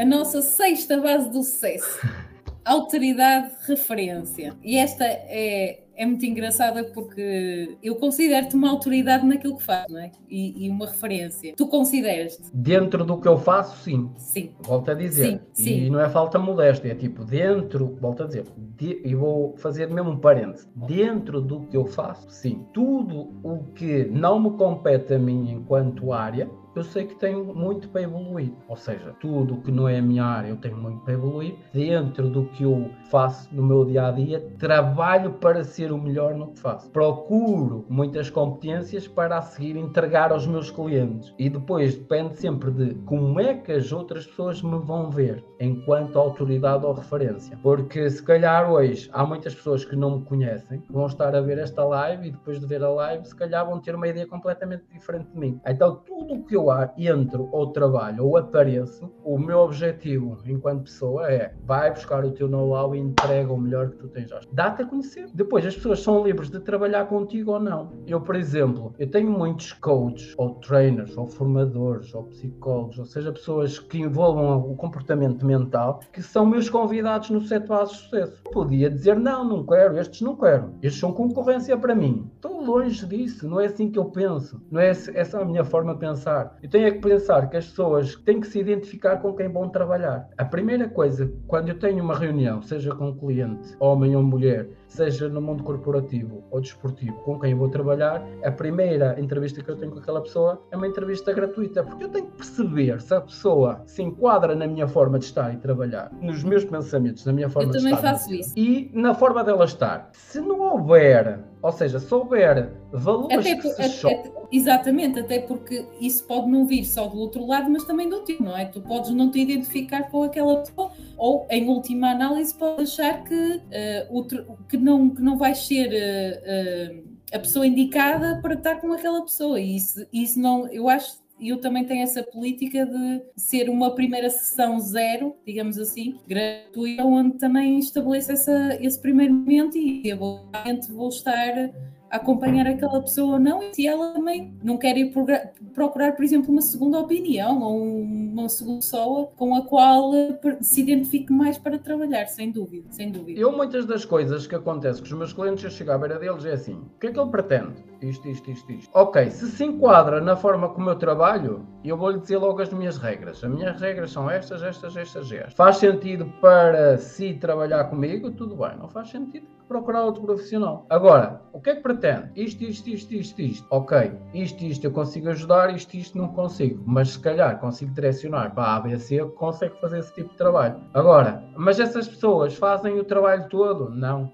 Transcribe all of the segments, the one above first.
a nossa sexta base do sucesso. Autoridade, referência. E esta é é muito engraçada porque eu considero-te uma autoridade naquilo que faço, não é? E, e, uma referência. Tu consideras-te? Dentro do que eu faço, sim. Sim. Volto a dizer. Sim, sim. E não é falta modéstia, é tipo, dentro, volto a dizer, de, e vou fazer mesmo um parênteses. Dentro do que eu faço, sim. Tudo o que não me compete a mim enquanto área, eu sei que tenho muito para evoluir. Ou seja, tudo o que não é a minha área, eu tenho muito para evoluir. Dentro do que eu faço no meu dia a dia, trabalho para ser o melhor no que faço. Procuro muitas competências para a seguir entregar aos meus clientes. E depois depende sempre de como é que as outras pessoas me vão ver enquanto autoridade ou referência. Porque se calhar hoje há muitas pessoas que não me conhecem, vão estar a ver esta live e depois de ver a live, se calhar vão ter uma ideia completamente diferente de mim. Então tudo o que eu entro ou trabalho ou apareço, o meu objetivo enquanto pessoa é vai buscar o teu know-how e entrega o melhor que tu tens. Dá-te a conhecer. Depois as pessoas são livres de trabalhar contigo ou não. Eu, por exemplo, eu tenho muitos coaches ou trainers ou formadores ou psicólogos, ou seja, pessoas que envolvam o comportamento mental que são meus convidados no setor base de sucesso. podia dizer não, não quero, estes não quero. Estes são concorrência para mim. Estou longe disso, não é assim que eu penso. Não é essa a minha forma de pensar. Eu tenho é que pensar que as pessoas têm que se identificar com quem vão trabalhar. A primeira coisa, quando eu tenho uma reunião, seja com um cliente, homem ou mulher, seja no mundo corporativo ou desportivo, com quem eu vou trabalhar, a primeira entrevista que eu tenho com aquela pessoa é uma entrevista gratuita, porque eu tenho que perceber se a pessoa se enquadra na minha forma de estar e trabalhar, nos meus pensamentos, na minha forma de estar. Eu também faço isso. E na forma dela estar. Se não houver, ou seja, se houver valores até, que se até, Exatamente, até porque isso pode não vir só do outro lado, mas também do teu, não é? Tu podes não te identificar com aquela pessoa, ou em última análise, podes achar que, uh, outro, que não, que não vais ser uh, uh, a pessoa indicada para estar com aquela pessoa. E isso, isso não, eu acho eu também tenho essa política de ser uma primeira sessão zero, digamos assim, gratuita, onde também estabeleço essa, esse primeiro momento e eu vou estar acompanhar aquela pessoa ou não, e se ela também não quer ir procurar, por exemplo, uma segunda opinião ou uma segunda pessoa com a qual eh, se identifique mais para trabalhar, sem dúvida, sem dúvida. Eu, muitas das coisas que acontecem com os meus clientes, eu chego à beira deles é assim, o que é que ele pretende? Isto, isto, isto, isto. Ok, se se enquadra na forma como eu trabalho, eu vou-lhe dizer logo as minhas regras. As minhas regras são estas, estas, estas, estas. Faz sentido para si trabalhar comigo? Tudo bem. Não faz sentido procurar outro profissional. Agora, o que é que pretende? Isto, isto, isto, isto, isto. Ok, isto, isto eu consigo ajudar, isto, isto não consigo. Mas se calhar consigo direcionar para a ABC, consegue fazer esse tipo de trabalho. Agora, mas essas pessoas fazem o trabalho todo? Não.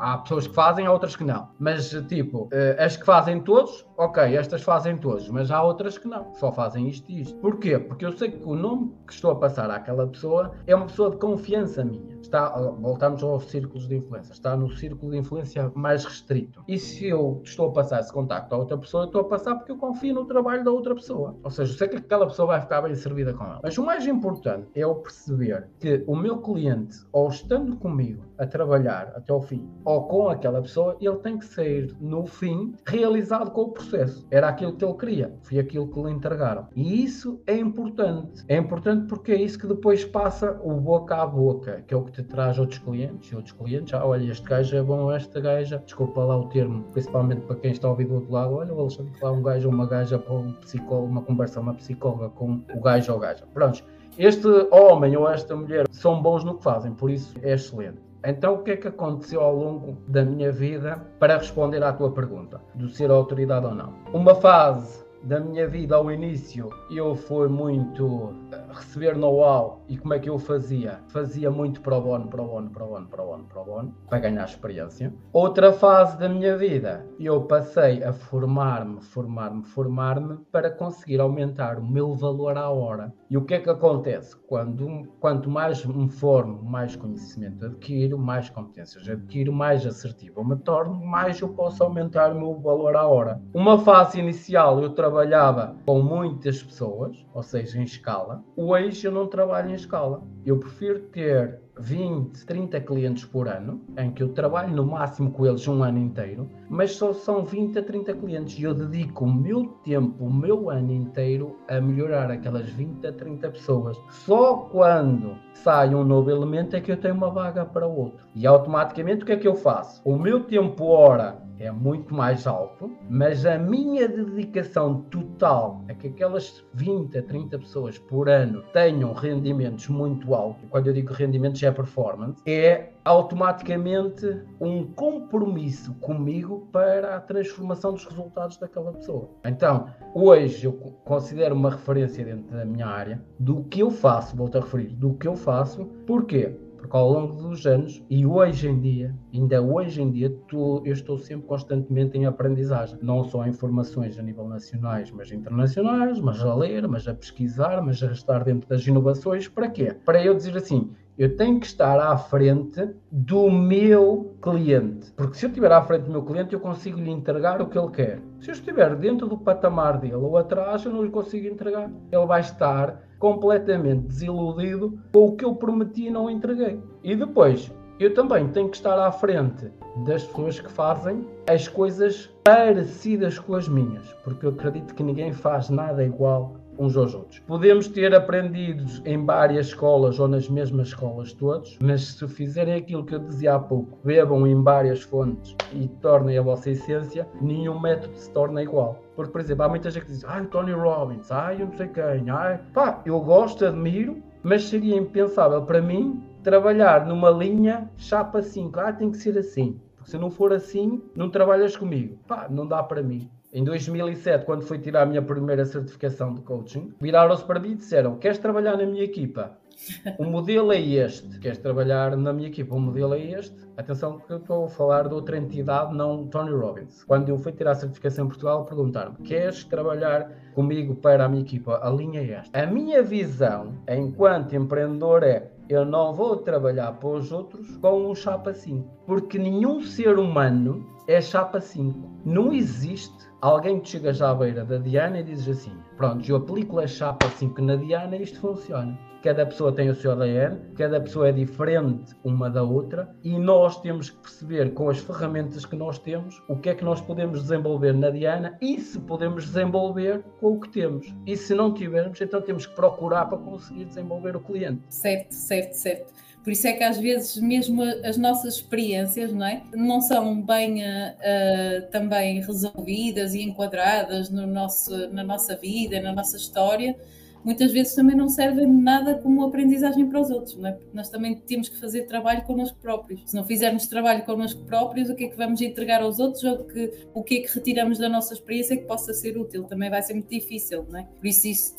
Há pessoas que fazem, há outras que não. Mas, tipo, eh, as que fazem todos, ok, estas fazem todos, mas há outras que não, só fazem isto e isto. Porquê? Porque eu sei que o nome que estou a passar àquela pessoa é uma pessoa de confiança minha. Está, voltamos aos círculos de influência, está no círculo de influência mais restrito. E se eu estou a passar esse contacto a outra pessoa, estou a passar porque eu confio no trabalho da outra pessoa. Ou seja, eu sei que aquela pessoa vai ficar bem servida com ela. Mas o mais importante é eu perceber que o meu cliente, ou estando comigo a trabalhar até ao fim, ou com aquela pessoa, ele tem que sair no fim realizado com o processo. Era aquilo que ele queria, foi aquilo que lhe entregaram. E isso é importante. É importante porque é isso que depois passa o boca a boca, que é o que te traz outros clientes. E outros clientes, ah, olha, este gajo é bom, esta gaja, desculpa lá o termo, principalmente para quem está a ouvir do outro lado, olha, o Alexandre lá um gajo ou uma gaja para um psicólogo, uma conversa, uma psicóloga com o gajo ou gaja. Pronto. Este homem ou esta mulher são bons no que fazem, por isso é excelente. Então, o que é que aconteceu ao longo da minha vida para responder à tua pergunta, do ser autoridade ou não? Uma fase da minha vida ao início, eu fui muito receber know-how e como é que eu fazia? Fazia muito pro bono, pro bono, pro bono, pro bono, pro bono, para ganhar experiência. Outra fase da minha vida, eu passei a formar-me, formar-me, formar-me para conseguir aumentar o meu valor à hora. E o que é que acontece? Quando, quanto mais me formo, mais conhecimento adquiro, mais competências adquiro, mais assertivo eu me torno, mais eu posso aumentar o meu valor à hora. Uma fase inicial eu trabalhava com muitas pessoas, ou seja, em escala. Hoje eu não trabalho em escala. Eu prefiro ter 20, 30 clientes por ano, em que eu trabalho no máximo com eles um ano inteiro, mas só são 20 a 30 clientes e eu dedico o meu tempo, o meu ano inteiro a melhorar aquelas 20 a 30 pessoas. Só quando sai um novo elemento é que eu tenho uma vaga para outro. E automaticamente o que é que eu faço? O meu tempo hora é muito mais alto, mas a minha dedicação total a que aquelas 20 a 30 pessoas por ano tenham rendimentos muito altos, quando eu digo rendimentos é performance, é automaticamente um compromisso comigo para a transformação dos resultados daquela pessoa. Então, hoje eu considero uma referência dentro da minha área do que eu faço, volto a referir, do que eu faço, porquê? Porque ao longo dos anos, e hoje em dia, ainda hoje em dia, tu, eu estou sempre constantemente em aprendizagem. Não só em formações a nível nacionais, mas internacionais, mas a ler, mas a pesquisar, mas a estar dentro das inovações. Para quê? Para eu dizer assim, eu tenho que estar à frente do meu cliente. Porque se eu estiver à frente do meu cliente, eu consigo lhe entregar o que ele quer. Se eu estiver dentro do patamar dele ou atrás, eu não lhe consigo entregar. Ele vai estar completamente desiludido com o que eu prometi e não entreguei. E depois, eu também tenho que estar à frente das pessoas que fazem as coisas parecidas com as minhas, porque eu acredito que ninguém faz nada igual uns aos outros. Podemos ter aprendidos em várias escolas ou nas mesmas escolas todos, mas se fizerem aquilo que eu dizia há pouco, bebam em várias fontes e tornem a vossa essência, nenhum método se torna igual. Porque, por exemplo, há muita gente que diz, ai, Tony Robbins, ai, eu não sei quem, ai, pá, eu gosto, admiro, mas seria impensável para mim trabalhar numa linha chapa 5, ah, tem que ser assim. Porque se não for assim, não trabalhas comigo. Pá, não dá para mim. Em 2007, quando fui tirar a minha primeira certificação de coaching, viraram-se para mim e disseram: Queres trabalhar na minha equipa? O modelo é este. Queres trabalhar na minha equipa? O modelo é este. Atenção, que eu estou a falar de outra entidade, não Tony Robbins. Quando eu fui tirar a certificação em Portugal, perguntaram-me: Queres trabalhar comigo para a minha equipa? A linha é esta. A minha visão, enquanto empreendedor, é eu não vou trabalhar para os outros com um chapa 5. Porque nenhum ser humano é chapa 5. Não existe alguém que chega já à beira da Diana e diz assim: Pronto, eu aplico a chapa 5 na Diana e isto funciona. Cada pessoa tem o seu ADN, cada pessoa é diferente uma da outra e nós temos que perceber com as ferramentas que nós temos o que é que nós podemos desenvolver na Diana e se podemos desenvolver com o que temos. E se não tivermos, então temos que procurar para conseguir desenvolver o cliente. Certo, certo, certo. Por isso é que às vezes mesmo as nossas experiências não, é? não são bem uh, também resolvidas e enquadradas no nosso, na nossa vida, na nossa história, muitas vezes também não servem nada como aprendizagem para os outros, não é? Porque nós também temos que fazer trabalho connosco próprios. Se não fizermos trabalho connosco próprios, o que é que vamos entregar aos outros ou que, o que é que retiramos da nossa experiência que possa ser útil? Também vai ser muito difícil, não é? Por isso, isso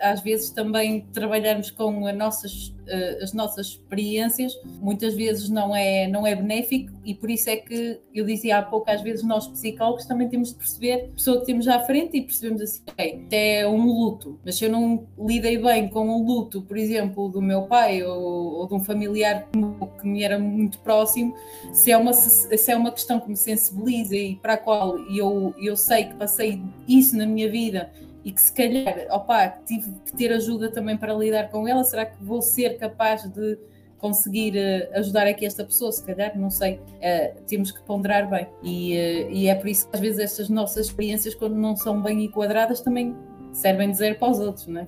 às vezes também trabalharmos com as nossas, eh, as nossas experiências, muitas vezes não é, não é benéfico e por isso é que eu dizia há pouco, às vezes nós psicólogos também temos de perceber a pessoa que temos à frente e percebemos assim, ok, é um luto, mas se eu não lidei bem com o luto, por exemplo, do meu pai ou, ou de um familiar que me era muito próximo, se é uma, se é uma questão que me sensibiliza e para a qual eu, eu sei que passei isso na minha vida e que se calhar, opa, tive que ter ajuda também para lidar com ela, será que vou ser capaz de conseguir uh, ajudar aqui esta pessoa? Se calhar, não sei, uh, temos que ponderar bem. E, uh, e, é por isso que às vezes estas nossas experiências, quando não são bem enquadradas, também servem de zero para os outros, não é?